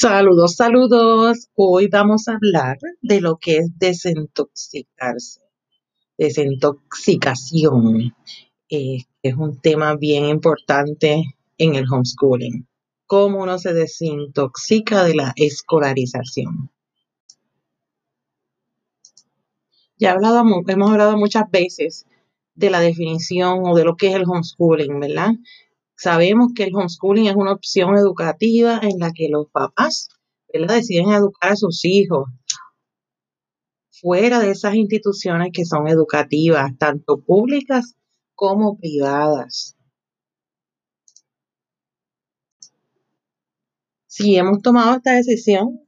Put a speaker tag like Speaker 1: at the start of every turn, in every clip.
Speaker 1: Saludos, saludos. Hoy vamos a hablar de lo que es desintoxicarse, desintoxicación. Eh, es un tema bien importante en el homeschooling. Cómo uno se desintoxica de la escolarización. Ya hemos hablado muchas veces de la definición o de lo que es el homeschooling, ¿verdad? Sabemos que el homeschooling es una opción educativa en la que los papás deciden educar a sus hijos fuera de esas instituciones que son educativas, tanto públicas como privadas. Si hemos tomado esta decisión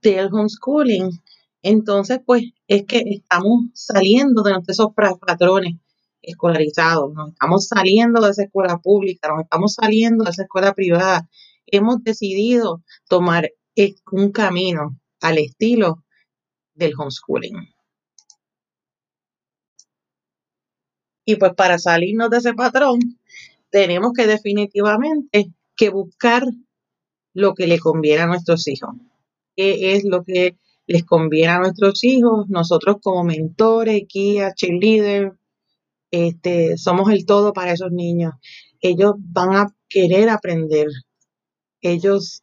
Speaker 1: del homeschooling, entonces pues es que estamos saliendo de esos patrones escolarizados, nos estamos saliendo de esa escuela pública, nos estamos saliendo de esa escuela privada. Hemos decidido tomar un camino al estilo del homeschooling. Y pues para salirnos de ese patrón, tenemos que definitivamente que buscar lo que le conviene a nuestros hijos. ¿Qué es lo que les conviene a nuestros hijos? Nosotros como mentores, guías, cheerleaders, este, somos el todo para esos niños. Ellos van a querer aprender. Ellos,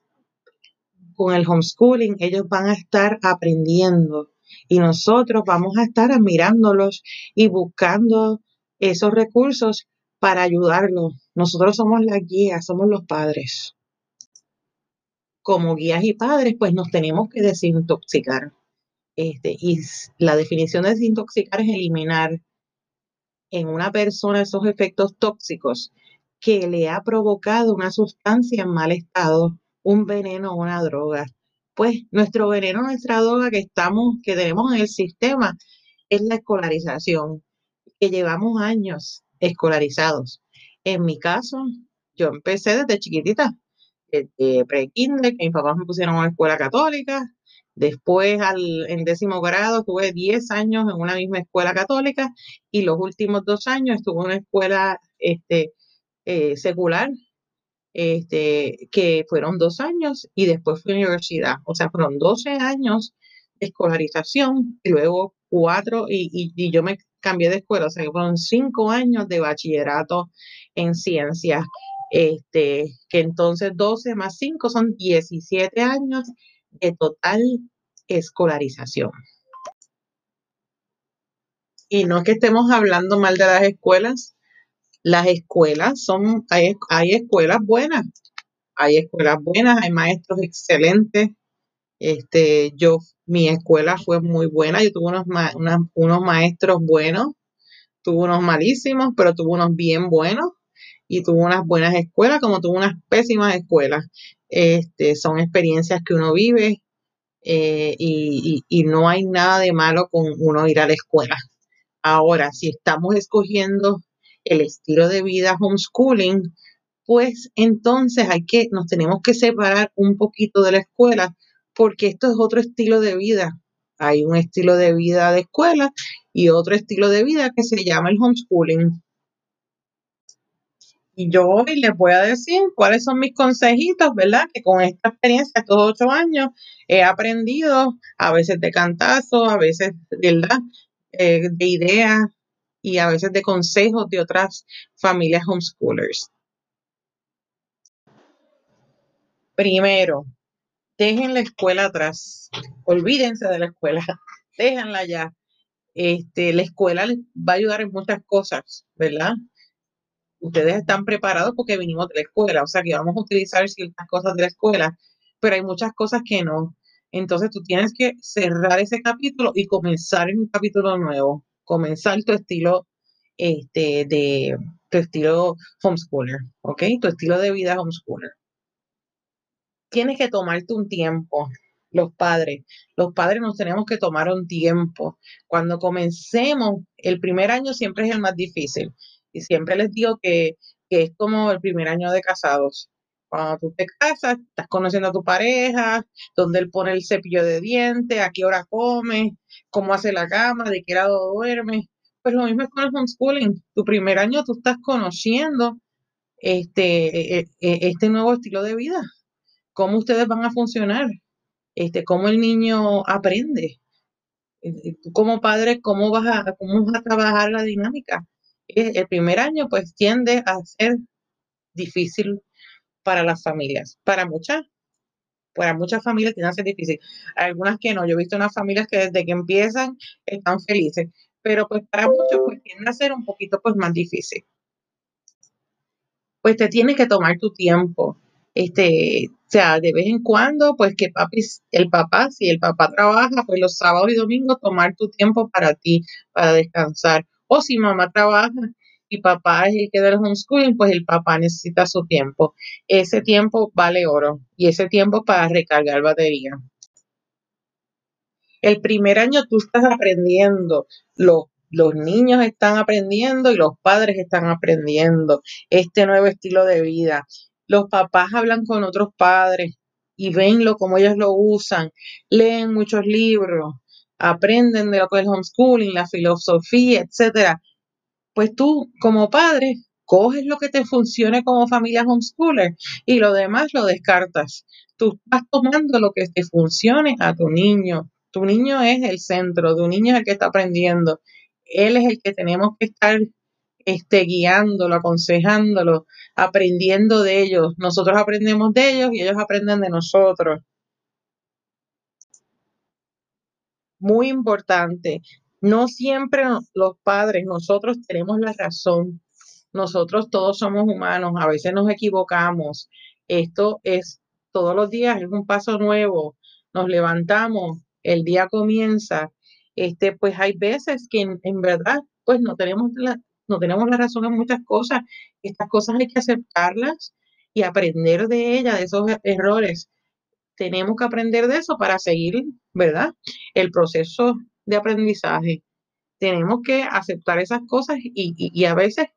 Speaker 1: con el homeschooling, ellos van a estar aprendiendo y nosotros vamos a estar admirándolos y buscando esos recursos para ayudarlos. Nosotros somos las guías, somos los padres. Como guías y padres, pues nos tenemos que desintoxicar. Este, y la definición de desintoxicar es eliminar en una persona esos efectos tóxicos que le ha provocado una sustancia en mal estado, un veneno o una droga. Pues nuestro veneno, nuestra droga que estamos, que tenemos en el sistema, es la escolarización, que llevamos años escolarizados. En mi caso, yo empecé desde chiquitita, desde pre-kinder, que mis papás me pusieron a una escuela católica, Después, al, en décimo grado, estuve 10 años en una misma escuela católica y los últimos dos años estuve en una escuela este, eh, secular, este, que fueron dos años y después fui a la universidad. O sea, fueron 12 años de escolarización y luego cuatro, y, y, yo me cambié de escuela, o sea, fueron cinco años de bachillerato en ciencias. Este, que entonces 12 más 5 son 17 años de total escolarización. Y no es que estemos hablando mal de las escuelas, las escuelas son, hay, hay escuelas buenas, hay escuelas buenas, hay maestros excelentes. Este, yo, mi escuela fue muy buena, yo tuve unos, unos maestros buenos, tuve unos malísimos, pero tuve unos bien buenos y tuve unas buenas escuelas como tuve unas pésimas escuelas. Este, son experiencias que uno vive eh, y, y, no hay nada de malo con uno ir a la escuela. Ahora, si estamos escogiendo el estilo de vida homeschooling, pues entonces hay que, nos tenemos que separar un poquito de la escuela, porque esto es otro estilo de vida. Hay un estilo de vida de escuela y otro estilo de vida que se llama el homeschooling. Y yo hoy les voy a decir cuáles son mis consejitos, ¿verdad? Que con esta experiencia, estos ocho años, he aprendido a veces de cantazo, a veces, ¿verdad? Eh, de ideas y a veces de consejos de otras familias homeschoolers. Primero, dejen la escuela atrás. Olvídense de la escuela. Déjenla ya. Este, la escuela les va a ayudar en muchas cosas, ¿verdad? Ustedes están preparados porque vinimos de la escuela, o sea que vamos a utilizar ciertas cosas de la escuela, pero hay muchas cosas que no. Entonces tú tienes que cerrar ese capítulo y comenzar en un capítulo nuevo, comenzar tu estilo este, de tu estilo homeschooler, ¿ok? Tu estilo de vida homeschooler. Tienes que tomarte un tiempo, los padres. Los padres nos tenemos que tomar un tiempo. Cuando comencemos, el primer año siempre es el más difícil. Y siempre les digo que, es como el primer año de casados. Cuando tú te casas, estás conociendo a tu pareja, dónde él pone el cepillo de dientes, a qué hora come, cómo hace la cama, de qué lado duerme. Pues lo mismo es con el homeschooling. Tu primer año tú estás conociendo este, e, e, e, este nuevo estilo de vida. cómo ustedes van a funcionar, este, cómo el niño aprende. Tú como padre, ¿cómo vas a, cómo vas a trabajar la dinámica? El primer año pues tiende a ser difícil para las familias, para muchas, para muchas familias tiende a ser difícil, algunas que no, yo he visto unas familias que desde que empiezan están felices, pero pues para muchos pues tiende a ser un poquito pues más difícil. Pues te tienes que tomar tu tiempo, este, o sea, de vez en cuando, pues que papi, el papá, si el papá trabaja, pues los sábados y domingos tomar tu tiempo para ti, para descansar. O si mamá trabaja y papá es el que da el homeschooling, pues el papá necesita su tiempo. Ese tiempo vale oro y ese tiempo para recargar batería. El primer año tú estás aprendiendo, los, los niños están aprendiendo y los padres están aprendiendo este nuevo estilo de vida. Los papás hablan con otros padres y venlo como ellos lo usan, leen muchos libros, aprenden de lo que es homeschooling, la filosofía, etcétera. Pues tú, como padre, coges lo que te funcione como familia homeschooler y lo demás lo descartas. Tú estás tomando lo que te funcione a tu niño. Tu niño es el centro, tu niño es el que está aprendiendo. Él es el que tenemos que estar este, guiándolo, aconsejándolo, aprendiendo de ellos. Nosotros aprendemos de ellos y ellos aprenden de nosotros. Muy importante, no siempre los padres, nosotros tenemos la razón. Nosotros todos somos humanos, a veces nos equivocamos. Esto es todos los días, es un paso nuevo. Nos levantamos, el día comienza, este, pues hay veces que en, verdad, pues no tenemos la, no tenemos la razón en muchas cosas. Estas cosas hay que aceptarlas y aprender de ellas, de esos errores. Tenemos que aprender de eso para seguir, ¿verdad? El proceso de aprendizaje. Tenemos que aceptar esas cosas y, y a veces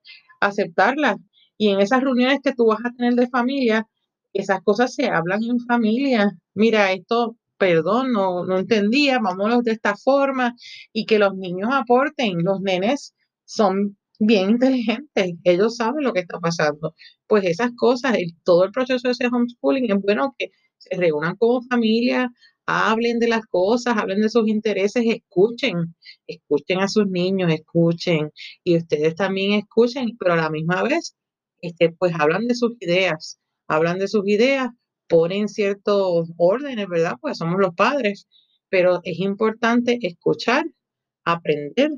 Speaker 1: aceptarlas. Y en esas reuniones que tú vas a tener de familia, esas cosas se hablan en familia. Mira, esto perdón, no, no entendía, vámonos de esta forma y que los niños aporten, los nenes son bien inteligentes, ellos saben lo que está pasando. Pues esas cosas, todo el proceso de ese homeschooling es bueno que se reúnan como familia, hablen de las cosas, hablen de sus intereses, escuchen, escuchen a sus niños, escuchen y ustedes también escuchen, pero a la misma vez, este, pues hablan de sus ideas, hablan de sus ideas ponen ciertos órdenes, ¿verdad? Pues somos los padres, pero es importante escuchar, aprender,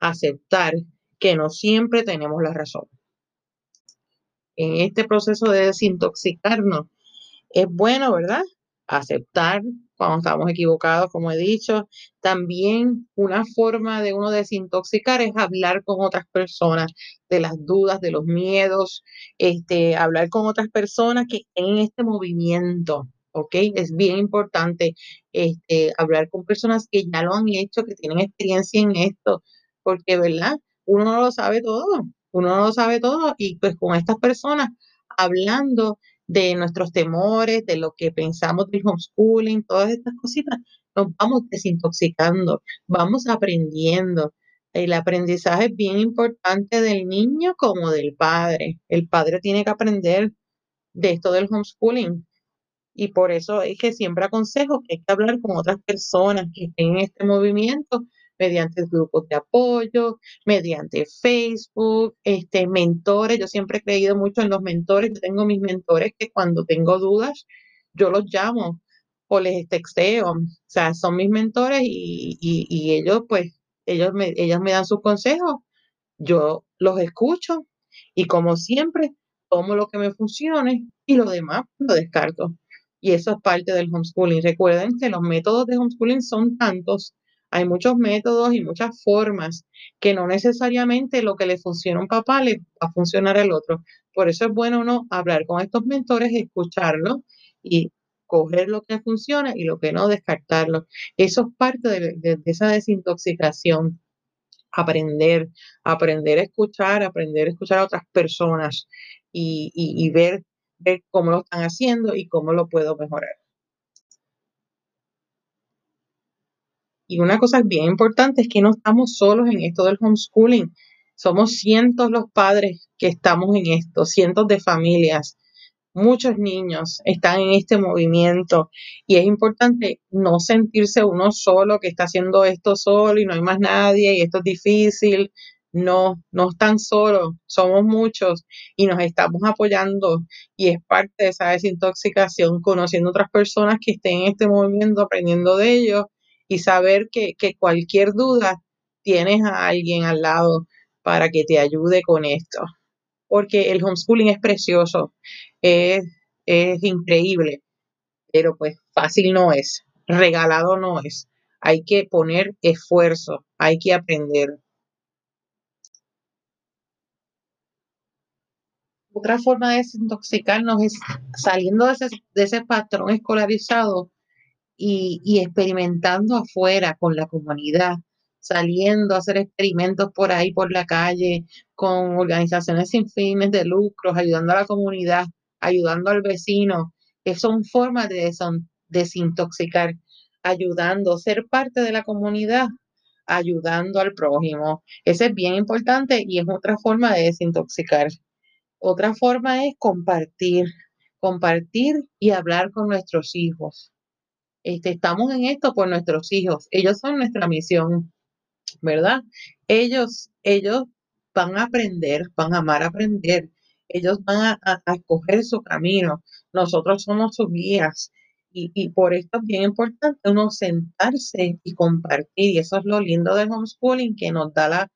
Speaker 1: aceptar que no siempre tenemos la razón. En este proceso de desintoxicarnos, es bueno, ¿verdad? Aceptar cuando estamos equivocados, como he dicho. También una forma de uno desintoxicar es hablar con otras personas de las dudas, de los miedos, este, hablar con otras personas que en este movimiento. ¿ok? Es bien importante este, hablar con personas que ya lo han hecho, que tienen experiencia en esto, porque, ¿verdad? Uno no lo sabe todo, uno no lo sabe todo y pues con estas personas hablando de nuestros temores, de lo que pensamos del homeschooling, todas estas cositas, nos vamos desintoxicando, vamos aprendiendo. El aprendizaje es bien importante del niño como del padre. El padre tiene que aprender de esto del homeschooling. Y por eso es que siempre aconsejo que hay que hablar con otras personas que estén en este movimiento mediante grupos de apoyo, mediante Facebook, este, mentores. Yo siempre he creído mucho en los mentores. Yo tengo mis mentores que cuando tengo dudas, yo los llamo o les texteo. O sea, son mis mentores y, y, ellos, pues, ellos me, ellos me dan sus consejos. Yo los escucho y como siempre, tomo lo que me funcione y lo demás lo descarto. Y eso es parte del homeschooling. Recuerden que los métodos de homeschooling son tantos hay muchos métodos y muchas formas que no necesariamente lo que le funciona a un papá le va a funcionar al otro. Por eso es bueno uno hablar con estos mentores, escucharlos y coger lo que funciona y lo que no, descartarlo. Eso es parte de, esa desintoxicación. Aprender, aprender a escuchar, aprender a escuchar a otras personas y, ver cómo lo están haciendo y cómo lo puedo mejorar. Y una cosa bien importante es que no estamos solos en esto del homeschooling. Somos cientos los padres que estamos en esto, cientos de familias. muchos niños están en este movimiento y es importante no sentirse uno solo que está haciendo esto solo y no hay más nadie y esto es difícil. No, no están solos, somos muchos y nos estamos apoyando y es parte de esa desintoxicación, conociendo otras personas que estén en este movimiento, aprendiendo de ellos y saber que, que cualquier duda tienes a alguien al lado para que te ayude con esto. Porque el homeschooling es precioso, es, es increíble, pero pues fácil no es, regalado no es. Hay que poner esfuerzo, hay que aprender. Otra forma de desintoxicarnos es saliendo de ese, de ese patrón escolarizado y, experimentando afuera con la comunidad, saliendo a hacer experimentos por ahí, por la calle, con organizaciones sin fines de lucros, ayudando a la comunidad, ayudando al vecino, que son formas de desintoxicar, ayudando, ser parte de la comunidad, ayudando al prójimo. Ese es bien importante y es otra forma de desintoxicar. Otra forma es compartir, compartir y hablar con nuestros hijos. Este, estamos en esto por nuestros hijos. Ellos son nuestra misión, ¿verdad? Ellos, ellos van a aprender, van a amar aprender. Ellos van a, escoger su camino. Nosotros somos sus guías. Y, y, por esto es bien importante uno sentarse y compartir. Y eso es lo lindo del homeschooling, que nos da la,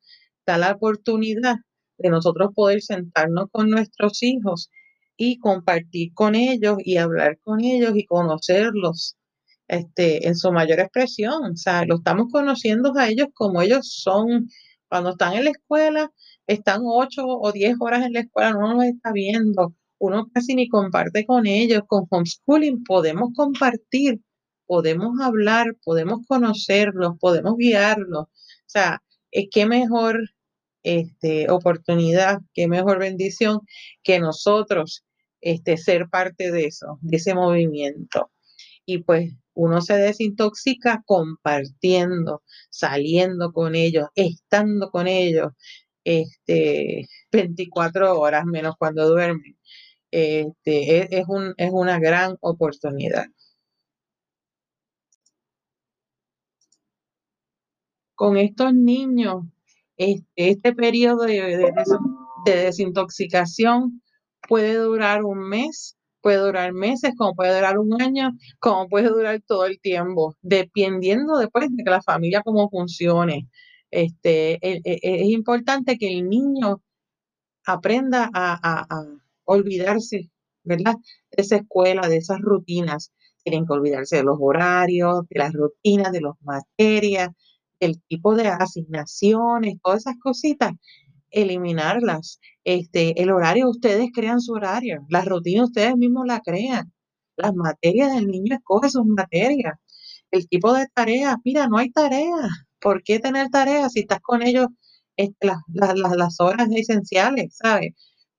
Speaker 1: da la oportunidad de nosotros poder sentarnos con nuestros hijos y compartir con ellos y hablar con ellos y conocerlos este, en su mayor expresión. O sea, lo estamos conociendo a ellos como ellos son. Cuando están en la escuela, están ocho o diez horas en la escuela, no los está viendo. Uno casi ni comparte con ellos. Con homeschooling podemos compartir, podemos hablar, podemos conocerlos, podemos guiarlos. O sea, que mejor este, oportunidad, qué mejor bendición que nosotros este, ser parte de eso, de ese movimiento. Y pues uno se desintoxica compartiendo, saliendo con ellos, estando con ellos, este, 24 horas menos cuando duermen. Este, es, un, es una gran oportunidad. Con estos niños este, periodo de, desintoxicación puede durar un mes, puede durar meses, como puede durar un año, como puede durar todo el tiempo, dependiendo después de que la familia cómo funcione. Este, e, e, es, importante que el niño aprenda a, a, olvidarse, ¿verdad? De esa escuela, de esas rutinas. Tienen que olvidarse de los horarios, de las rutinas, de las materias, el tipo de asignaciones, todas esas cositas, eliminarlas. Este, el horario, ustedes crean su horario, las rutinas ustedes mismos la crean. Las materias del niño escoge sus materias. El tipo de tareas, mira, no hay tareas. ¿Por qué tener tareas si estás con ellos este, las, las, las horas esenciales, ¿sabes?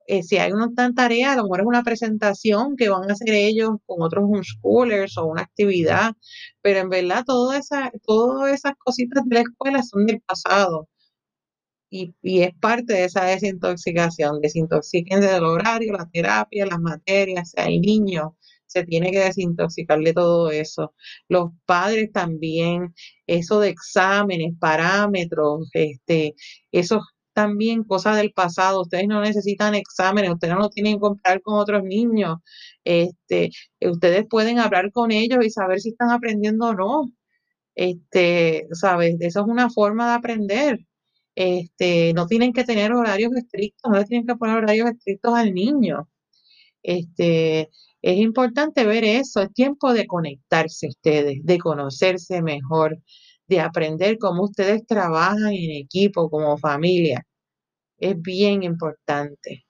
Speaker 1: Eh, si hay una tarea, a lo mejor es una presentación que van a hacer ellos con otros homeschoolers o una actividad, pero en verdad todas esa, todas esas cositas de la escuela son del pasado. Y, y es parte de esa desintoxicación. Desintoxiquen del horario, la terapia, las materias, el niño se tiene que desintoxicar de todo eso. Los padres también, eso de exámenes, parámetros, este, esos también cosas del pasado. Ustedes no necesitan exámenes, ustedes no tienen que comprar con otros niños. Este, ustedes pueden hablar con ellos y saber si están aprendiendo o no. Este, sabes, eso es una forma de aprender. Este, no tienen que tener horarios estrictos, no tienen que poner horarios estrictos al niño. Este, es importante ver eso, es tiempo de conectarse ustedes, de conocerse mejor, de aprender cómo ustedes trabajan en equipo, como familia es bien importante.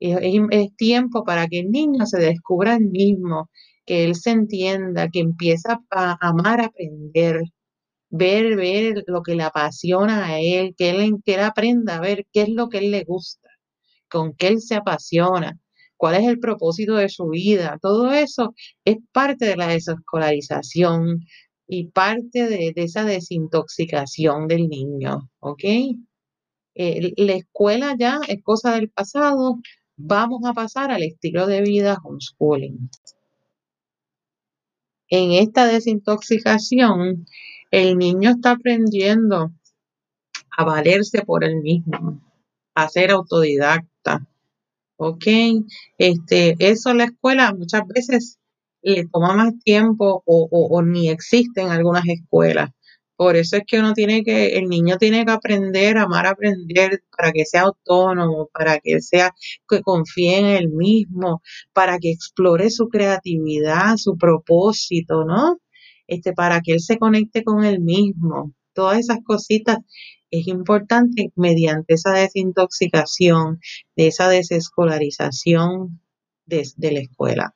Speaker 1: Es, tiempo para que el niño se descubra el mismo, que él se entienda, que empieza a amar aprender, ver, ver lo que le apasiona a él, que él, que aprenda a ver qué es lo que él le gusta, con qué él se apasiona, cuál es el propósito de su vida. Todo eso es parte de la desescolarización y parte de, de esa desintoxicación del niño, ¿ok? Eh, la escuela ya es cosa del pasado, vamos a pasar al estilo de vida homeschooling. En esta desintoxicación, el niño está aprendiendo a valerse por él mismo, a ser autodidacta. ¿Ok? Este, eso la escuela muchas veces le toma más tiempo o, ni existe en algunas escuelas. Por eso es que uno tiene que, el niño tiene que aprender, amar aprender para que sea autónomo, para que sea, que confíe en él mismo, para que explore su creatividad, su propósito, ¿no? Este, para que él se conecte con él mismo. Todas esas cositas es importante mediante esa desintoxicación, de esa desescolarización de la escuela.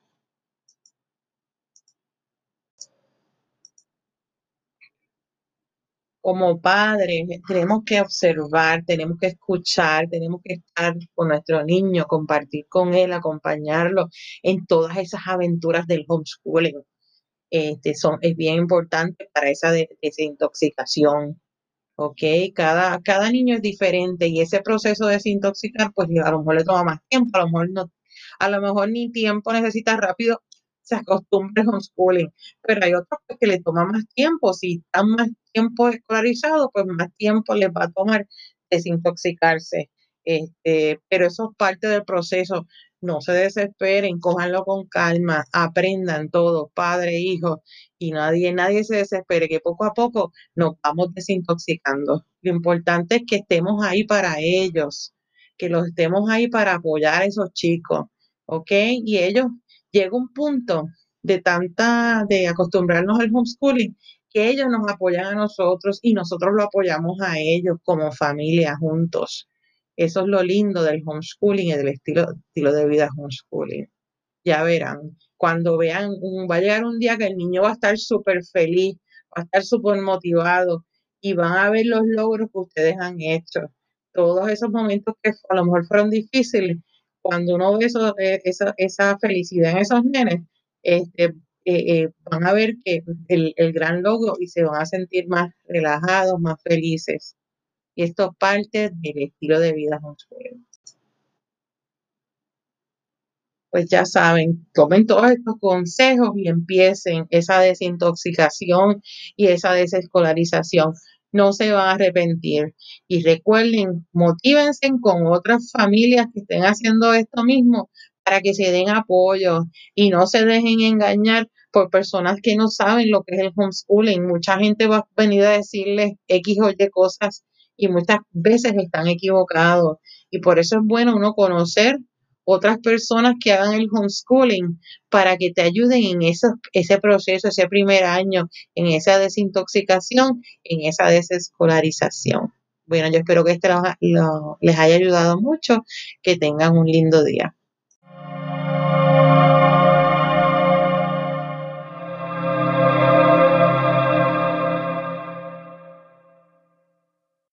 Speaker 1: como padres tenemos que observar, tenemos que escuchar, tenemos que estar con nuestro niño, compartir con él, acompañarlo en todas esas aventuras del homeschooling. Este, son, es bien importante para esa desintoxicación. ¿ok? Cada, cada niño es diferente y ese proceso de desintoxicar, pues a lo mejor le toma más tiempo, a lo mejor no, a lo mejor ni tiempo necesita rápido, se acostumbra al homeschooling, pero hay otros que le toma más tiempo, si están más tiempo escolarizados, pues más tiempo les va a tomar desintoxicarse. Este, pero eso es parte del proceso. No se desesperen, cójanlo con calma, aprendan todos, padre, hijo, y nadie, nadie se desespere, que poco a poco nos vamos desintoxicando. Lo importante es que estemos ahí para ellos, que los estemos ahí para apoyar a esos chicos, ¿ok? Y ellos llega un punto de tanta, de acostumbrarnos al homeschooling, que ellos nos apoyan a nosotros y nosotros lo apoyamos a ellos como familia juntos. Eso es lo lindo del homeschooling y del estilo, estilo de vida homeschooling. Ya verán, cuando vean, va a llegar un día que el niño va a estar súper feliz, va a estar súper motivado y van a ver los logros que ustedes han hecho. Todos esos momentos que a lo mejor fueron difíciles, cuando uno ve eso, eh, esa, esa felicidad en esos nenes, este, eh, eh, van a ver que el, el, gran logro y se van a sentir más relajados, más felices. Y esto es parte del estilo de vida homeschooling. Pues ya saben, tomen todos estos consejos y empiecen esa desintoxicación y esa desescolarización no se van a arrepentir. Y recuerden, motívense con otras familias que estén haciendo esto mismo para que se den apoyo y no se dejen engañar por personas que no saben lo que es el homeschooling. Mucha gente va a venir a decirles X o Y cosas y muchas veces están equivocados. Y por eso es bueno uno conocer otras personas que hagan el homeschooling para que te ayuden en ese proceso, ese primer año, en esa desintoxicación, en esa desescolarización. Bueno, yo espero que este les haya ayudado mucho, que tengan un lindo día.